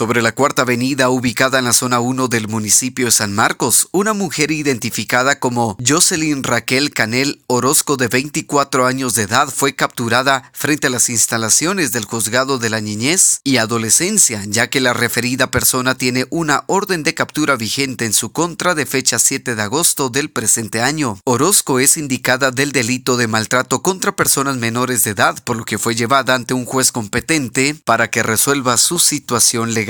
Sobre la cuarta avenida ubicada en la zona 1 del municipio de San Marcos, una mujer identificada como Jocelyn Raquel Canel Orozco de 24 años de edad fue capturada frente a las instalaciones del juzgado de la niñez y adolescencia, ya que la referida persona tiene una orden de captura vigente en su contra de fecha 7 de agosto del presente año. Orozco es indicada del delito de maltrato contra personas menores de edad, por lo que fue llevada ante un juez competente para que resuelva su situación legal